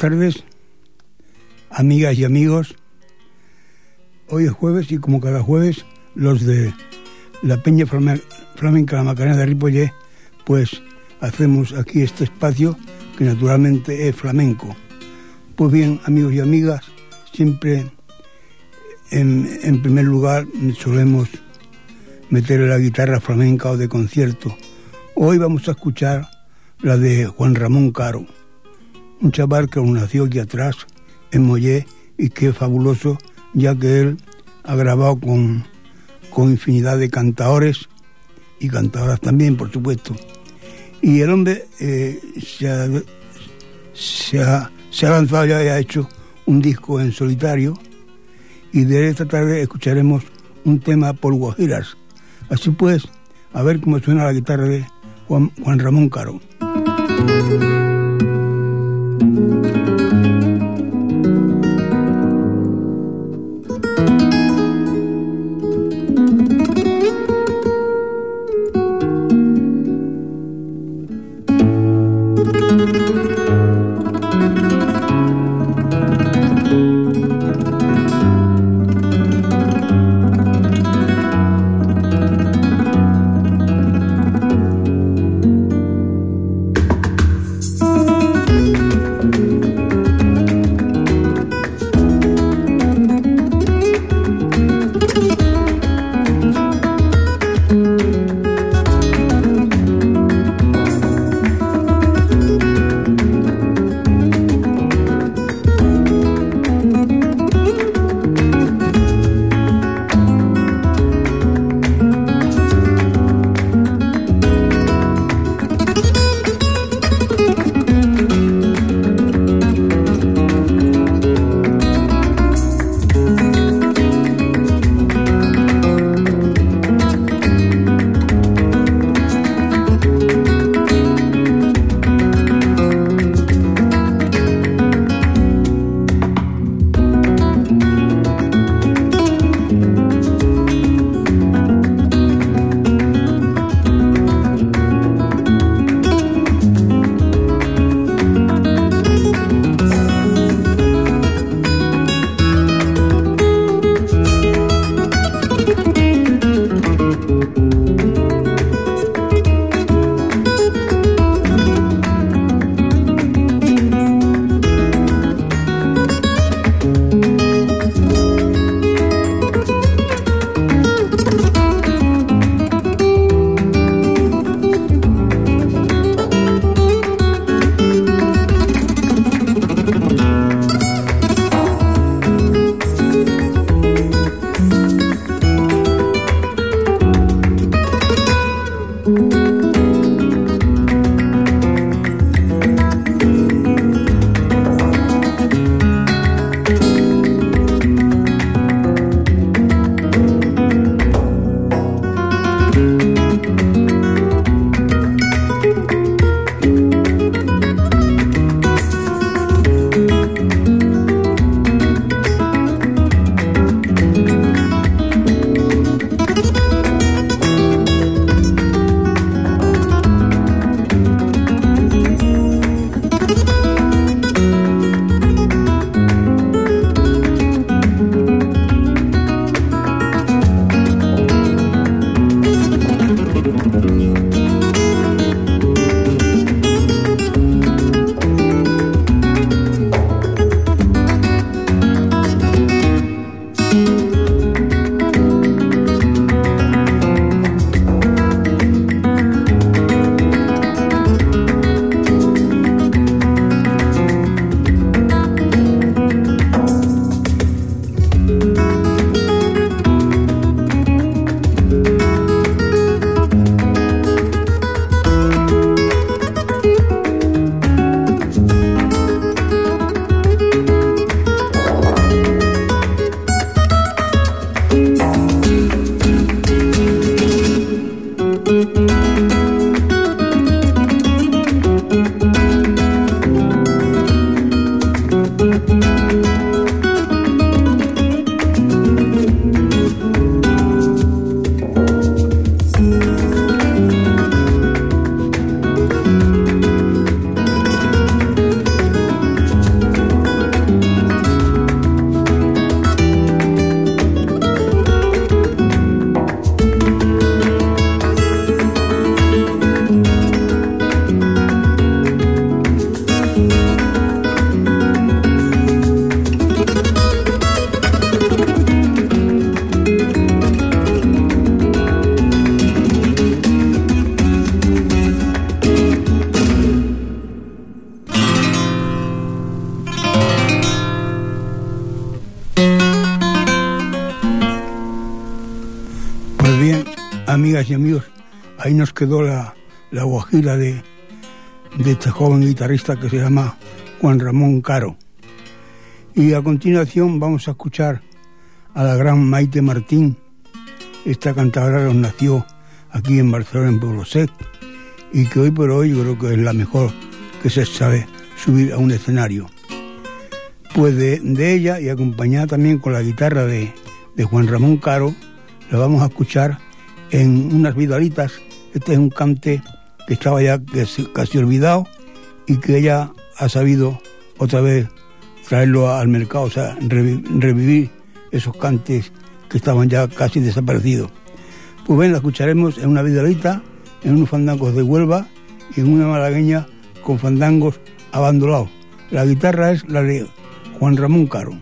Tardes, amigas y amigos. Hoy es jueves y como cada jueves, los de la Peña Flamenca La Macarena de Ripollet, pues hacemos aquí este espacio que naturalmente es flamenco. Pues bien, amigos y amigas, siempre en, primer lugar solemos meter la guitarra flamenca o de concierto. Hoy vamos a escuchar la de Juan Ramón Caro, un chaval que nació aquí atrás, en Mollé, y que es fabuloso, ya que él ha grabado con, con infinidad de cantadores y cantadoras también, por supuesto. Y el hombre eh, se, ha, se, ha, lanzado ya y ha hecho un disco en solitario y de esta tarde escucharemos un tema por Guajiras. Así pues, a ver cómo suena la guitarra de Juan Ramón Caro. Amigos, ahí nos quedó la, la guajira de, de este joven guitarrista que se llama Juan Ramón Caro. Y a continuación vamos a escuchar a la gran Maite Martín. Esta cantadora nos nació aquí en Barcelona, en Pueblo Sec, y que hoy por hoy yo creo que es la mejor que se sabe subir a un escenario. Pues de, ella y acompañada también con la guitarra de, de Juan Ramón Caro, la vamos a escuchar en unas vidalitas. Este es un cante que estaba ya casi olvidado y que ella ha sabido otra vez traerlo al mercado, o sea, revivir esos cantes que estaban ya casi desaparecidos. Pues bien, la escucharemos en una vidalita, en unos fandangos de Huelva y en una malagueña con fandangos abandonados. La guitarra es la de Juan Ramón Caro.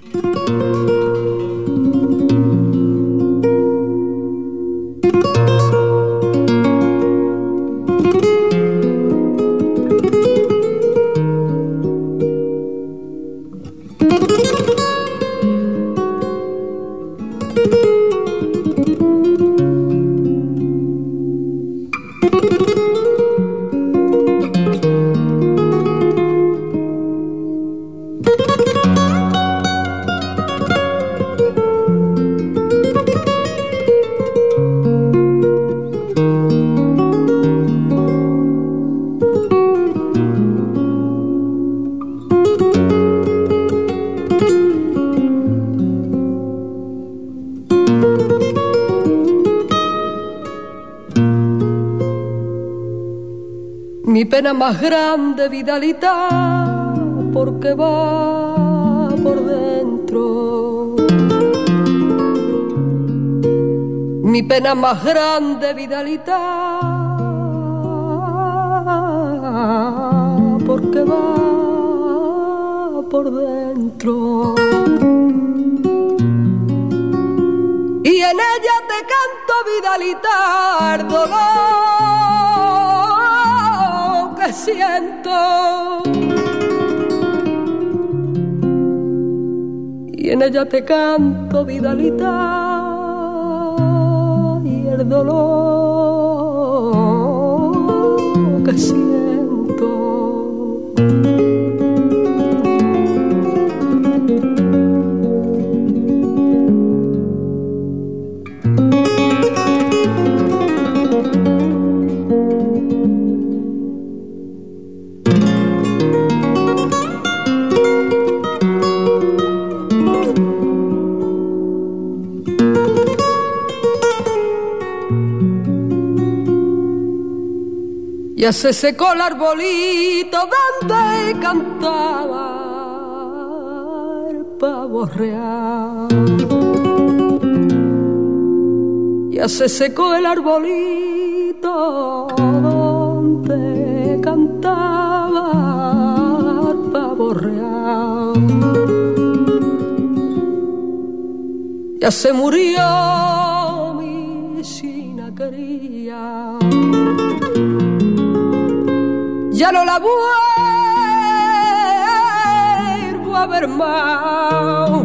Pena más grande, Vidalita, porque va por dentro. Mi pena más grande, Vidalita, porque va por dentro. Y en ella te canto, Vidalita, el dolor siento. Y en ella te canto, Vidalita, y el dolor que siento. Ya se secó el arbolito donde cantaba el pavo real. Ya se secó el arbolito donde cantaba el pavo real. Ya se murió ya no la vuelvo a ver más,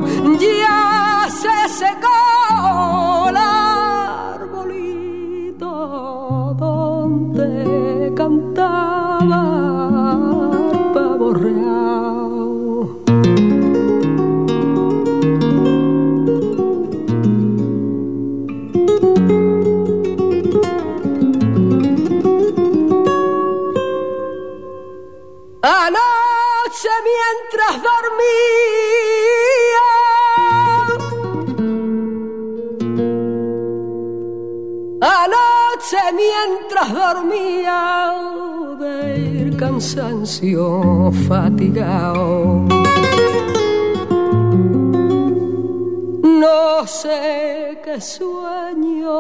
mientras dormía. Anoche mientras dormía del cansancio fatigado. No sé qué sueño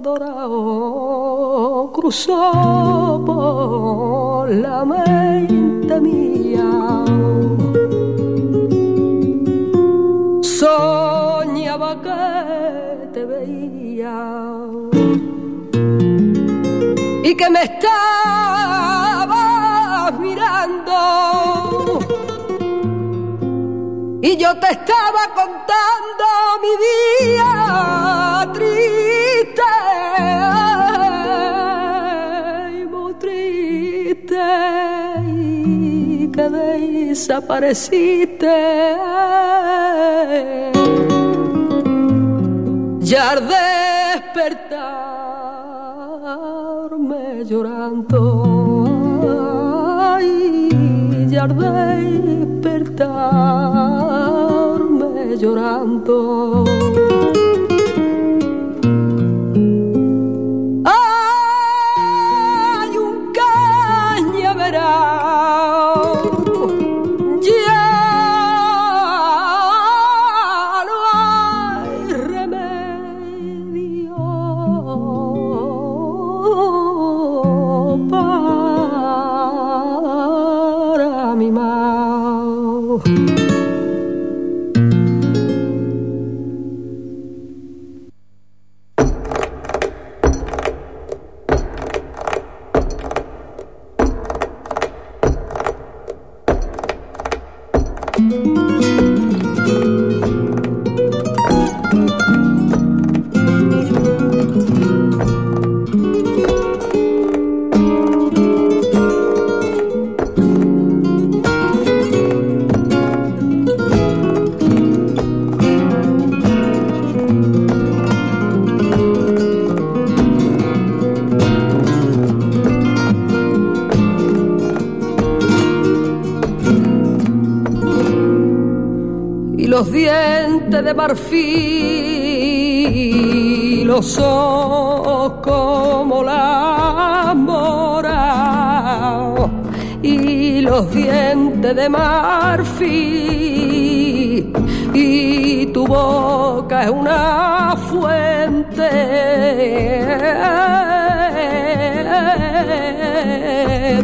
dorado cruzó por la mente mía soñaba que te veía y que me estabas mirando y yo te estaba contando mi día triste. Muy triste que desapareciste. Ya al despertarme llorando, ay, ya al despertarme llorando. Marfil, los ojos como la mora y los dientes de marfil y tu boca es una fuente.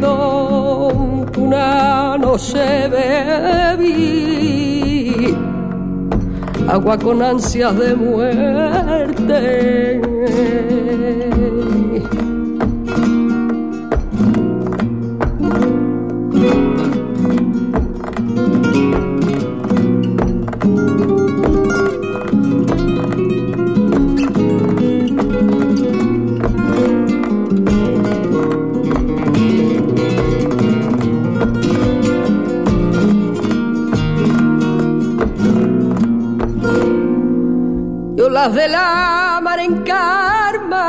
Donde una no se bebí agua con ansias de muerte. Yo las de la mar en karma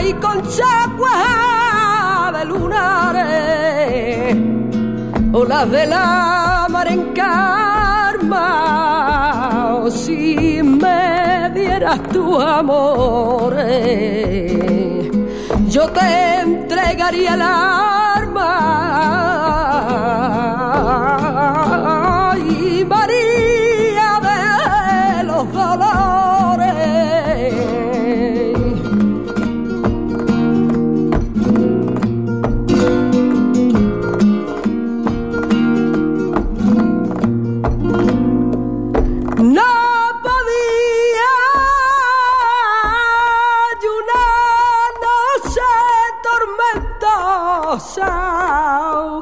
y con chagua de lunares. O las de la mar en karma, o si me dieras tu amor, yo te entregaría el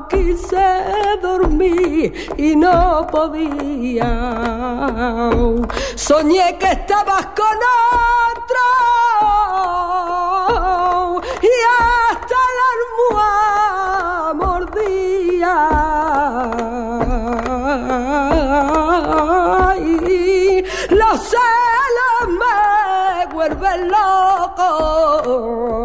quise dormir y no podía. Soñé que estabas con otro y hasta la almohada mordía. Los celos me vuelven loco.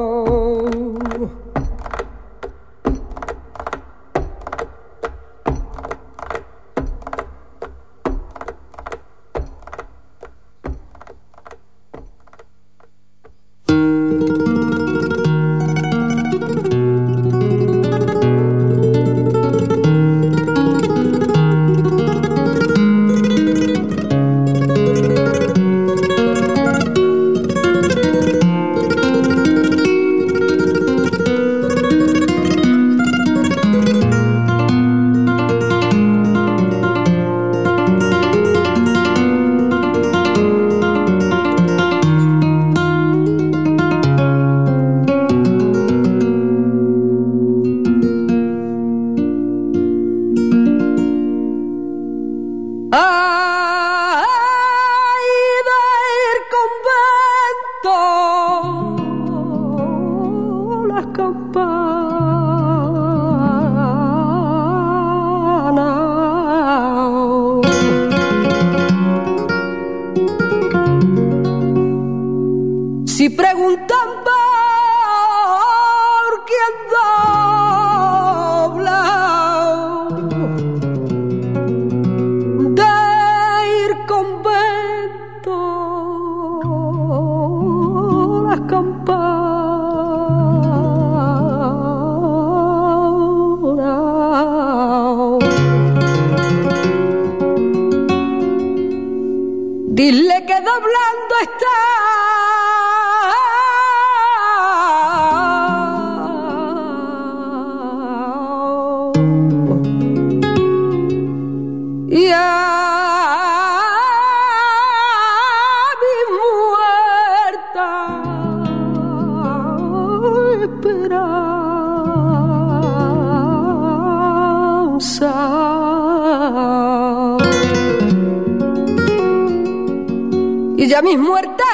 Mis muertes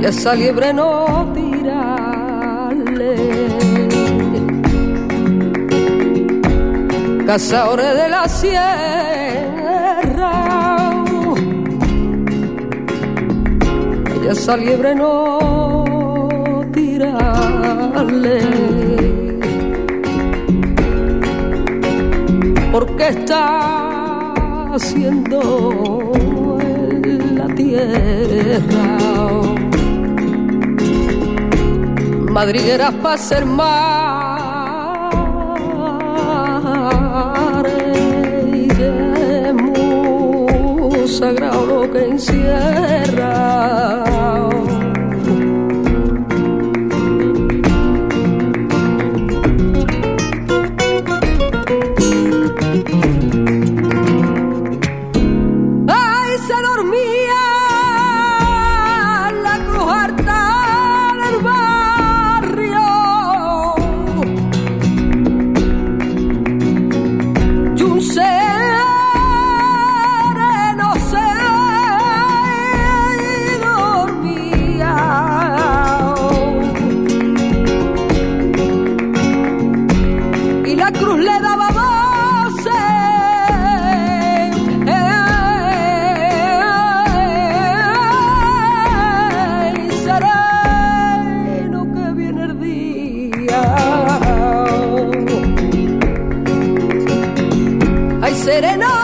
Y esa liebre no cazadores de la sierra. Y esa liebre no tirarle. Porque está haciendo en la tierra. Madrigueras para ser más que encierra. Y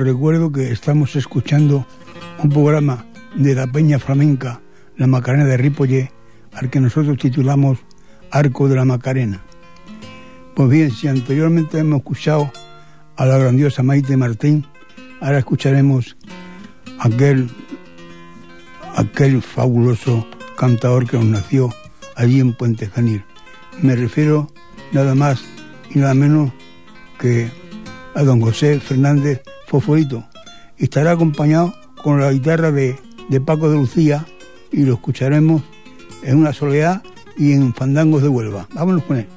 recuerdo que estamos escuchando un programa de la Peña Flamenca, la Macarena de Ripollé, al que nosotros titulamos Arco de la Macarena. Pues bien, si anteriormente hemos escuchado a la grandiosa Maite Martín, ahora escucharemos aquel, aquel fabuloso cantador que nos nació allí en Puente Janir. Me refiero nada más y nada menos que a don José Fernández Foforito y estará acompañado con la guitarra de, de Paco de Lucía y lo escucharemos en una soledad y en Fandangos de Huelva. Vámonos con él.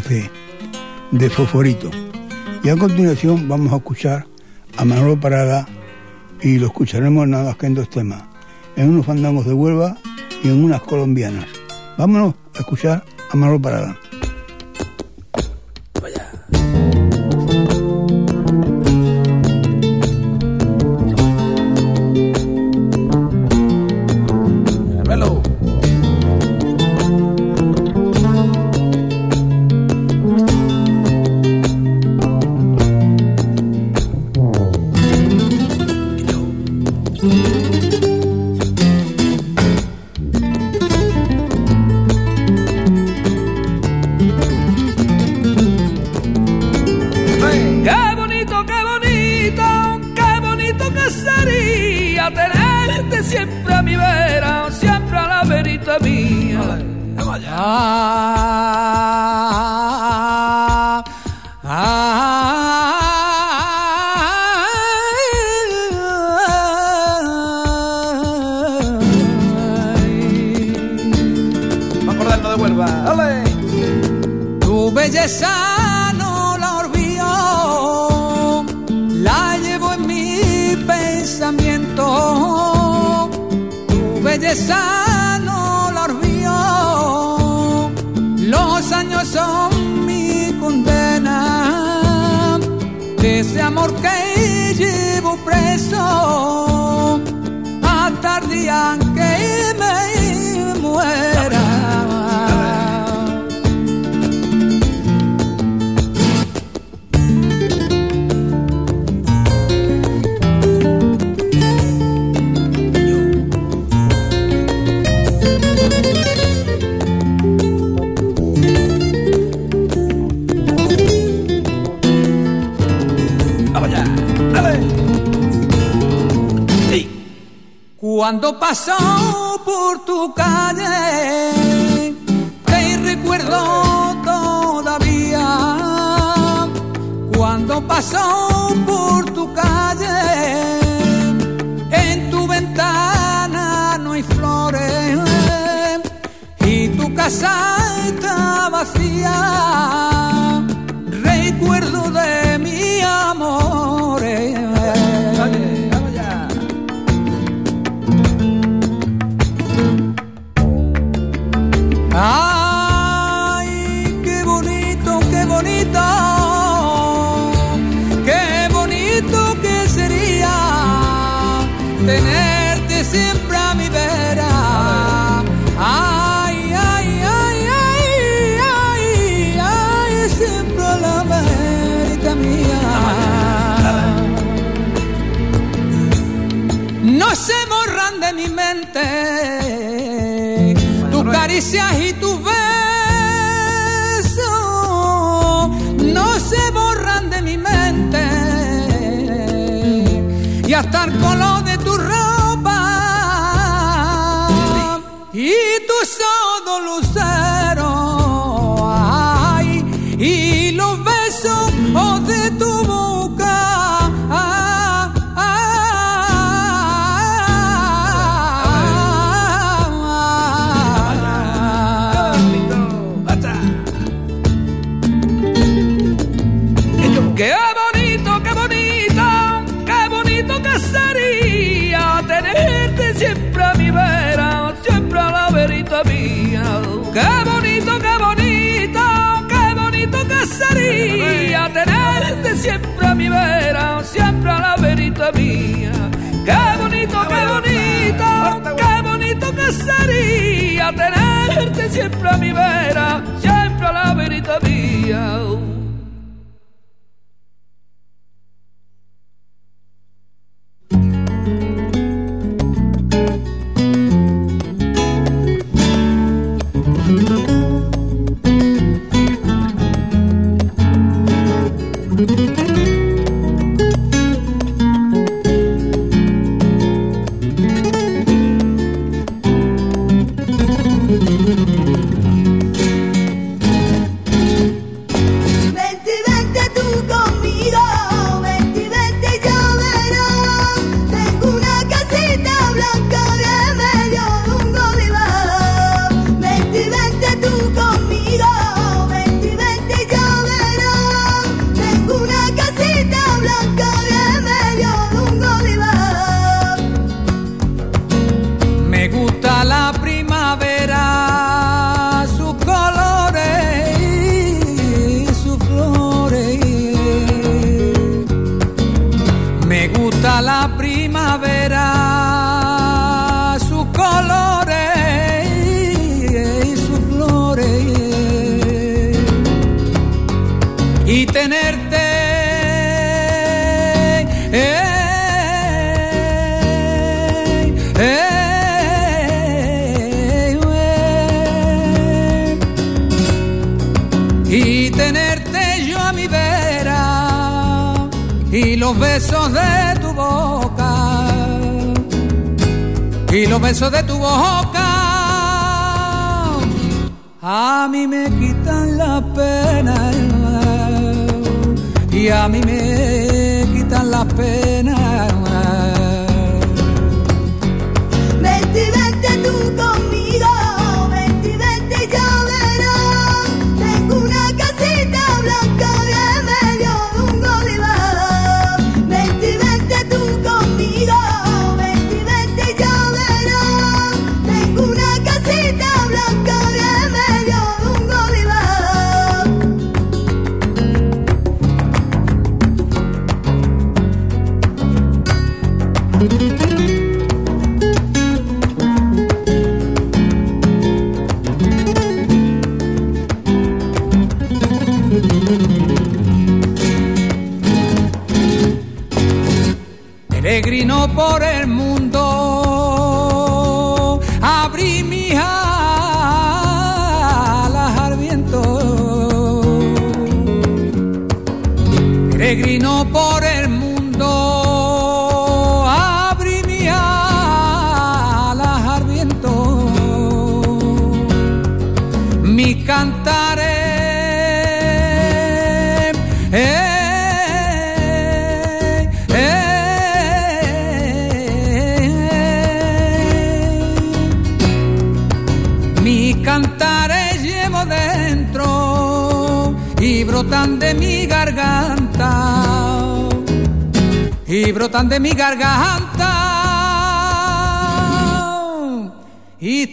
De de Fosforito. Y a continuación vamos a escuchar a Manolo Parada y lo escucharemos nada más que en dos temas, en unos fandangos de Huelva y en unas colombianas. Vámonos a escuchar a Manolo Parada. Cuando pasó por tu calle, te recuerdo todavía. Cuando pasó por tu calle, en tu ventana no hay flores y tu casa está vacía. caricias y tus besos no se borran de mi mente. Y hasta el color de tu ropa. Y mía, qué bonito, qué bonita, qué bonito que sería tenerte siempre a mi vera, siempre a la verita mía.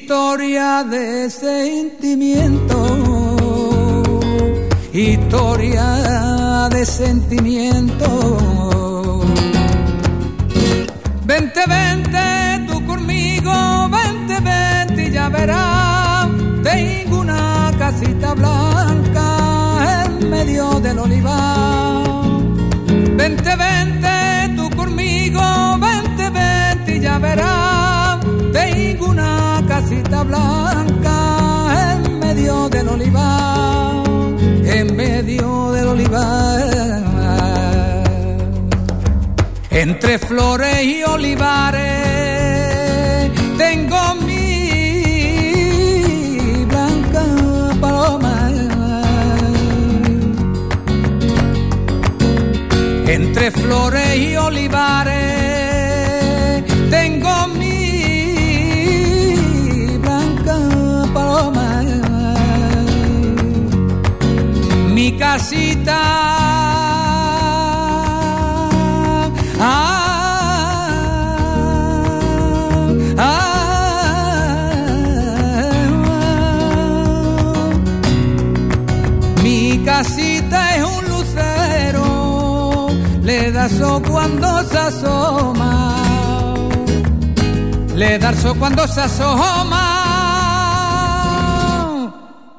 Historia de sentimiento, historia de sentimiento. Vente, vente tú conmigo, vente, vente y ya verás. Tengo una casita blanca en medio del olivar. Vente, vente tú conmigo, vente, vente y ya verás. Tengo una casita blanca en medio del olivar, en medio del olivar. Entre flores y olivares tengo mi blanca paloma. Entre flores y olivares le da so cuando se asoma, le da so cuando se asoma,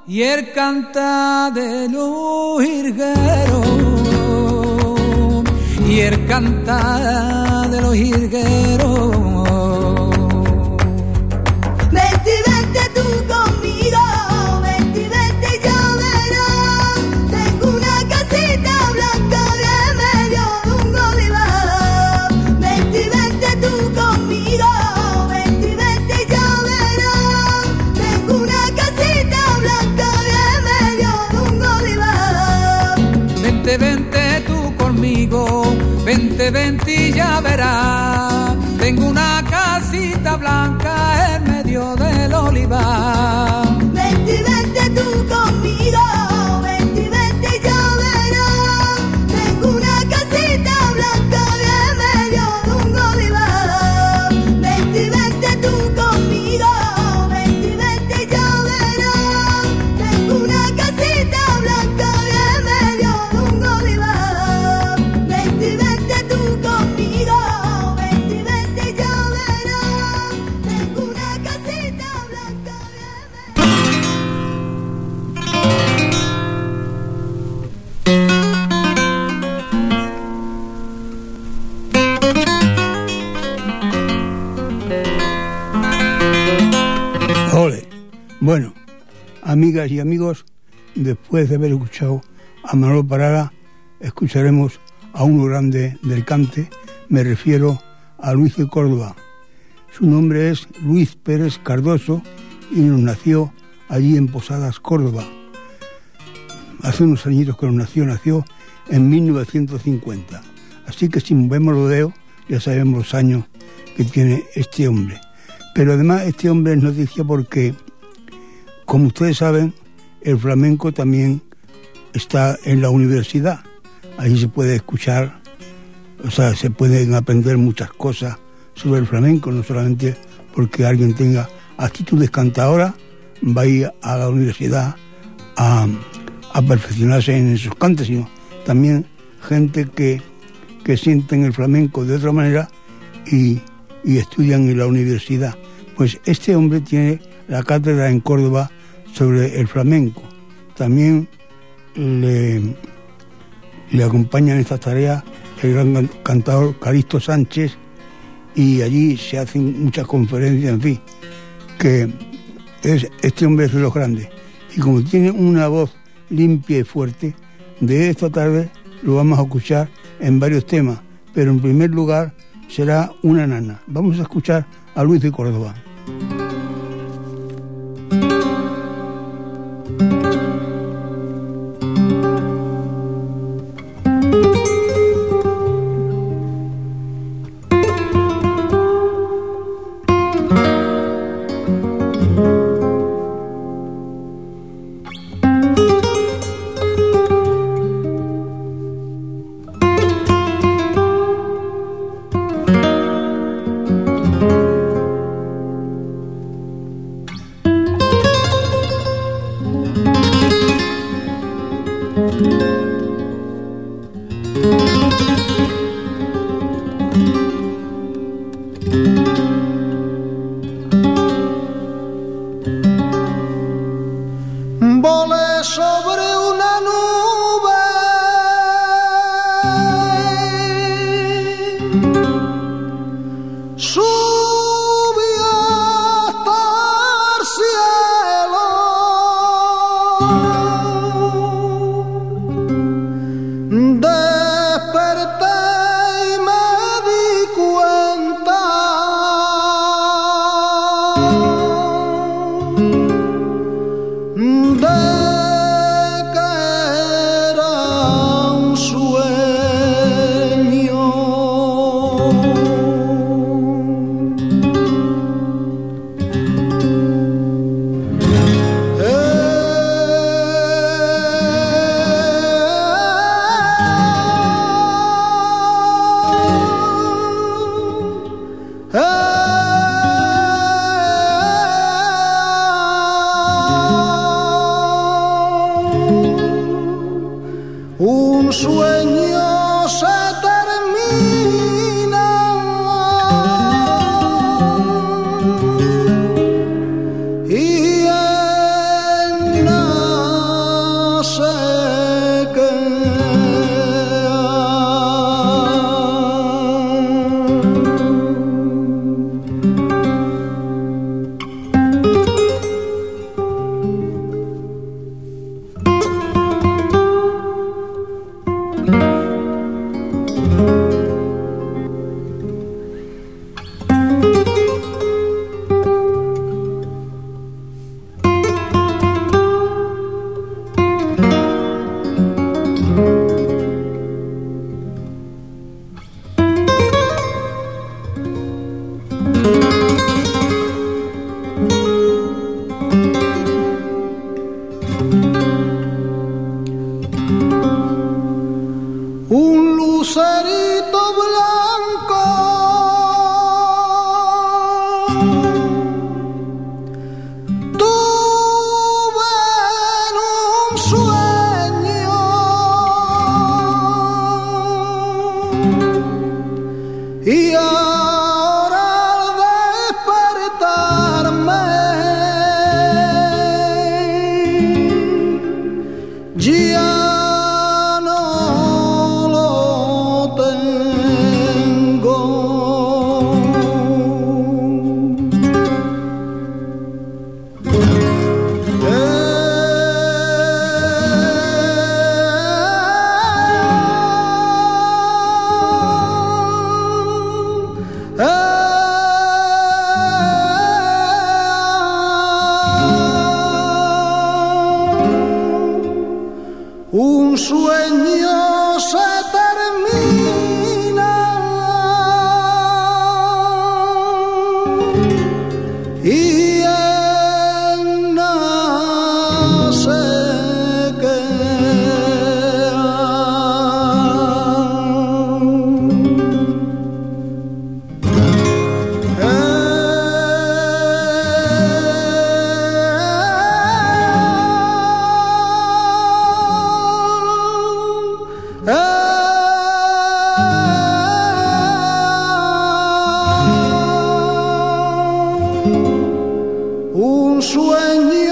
y él canta de los jilgueros, y él canta de los jilgueros. Tengo una casita blanca Ole. Bueno, amigas y amigos, después de haber escuchado a Manolo Parada, escucharemos a uno grande del cante, me refiero a Luis de Córdoba. Su nombre es Luis Pérez Cardoso y nos nació allí en Posadas, Córdoba. Hace unos añitos que nos nació, nació en 1950. Así que si movemos los dedos, ya sabemos los años que tiene este hombre. Pero además este hombre es noticia porque, como ustedes saben, el flamenco también está en la universidad. Ahí se puede escuchar, o sea, se pueden aprender muchas cosas sobre el flamenco, no solamente porque alguien tenga actitudes cantadoras, va a ir a la universidad a, perfeccionarse en esos cantes, sino también gente que, que sienten el flamenco de otra manera y, y estudian en la universidad. Pues este hombre tiene la cátedra en Córdoba sobre el flamenco. También le, le acompaña en estas tareas el gran can- cantador Calixto Sánchez y allí se hacen muchas conferencias, en fin, que es, este hombre es de los grandes. Y como tiene una voz limpia y fuerte, de esta tarde lo vamos a escuchar en varios temas, pero en primer lugar será una nana. Vamos a escuchar a Luis de Córdoba. you. 不说你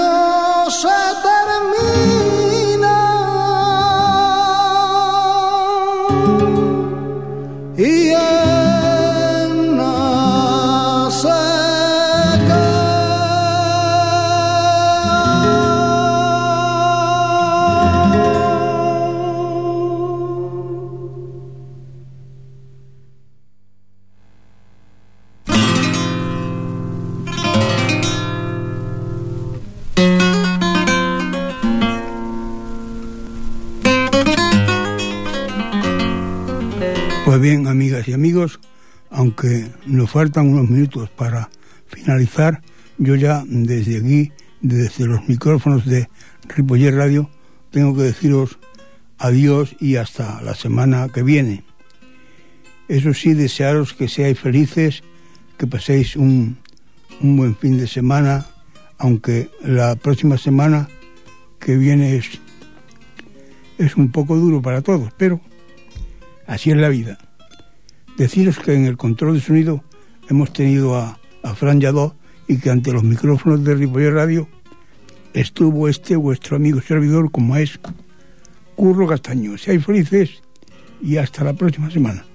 faltan unos minutos para finalizar, yo ya desde aquí, desde los micrófonos de Ripoller Radio, tengo que deciros adiós y hasta la semana que viene. Eso sí, desearos que seáis felices, que paséis un, un buen fin de semana, aunque la próxima semana que viene es, es un poco duro para todos, pero así es la vida. Deciros que en el control de sonido hemos tenido a, a Fran Yadó y que ante los micrófonos de Ripoller Radio estuvo este vuestro amigo servidor como es Curro Castaño. Seáis felices y hasta la próxima semana.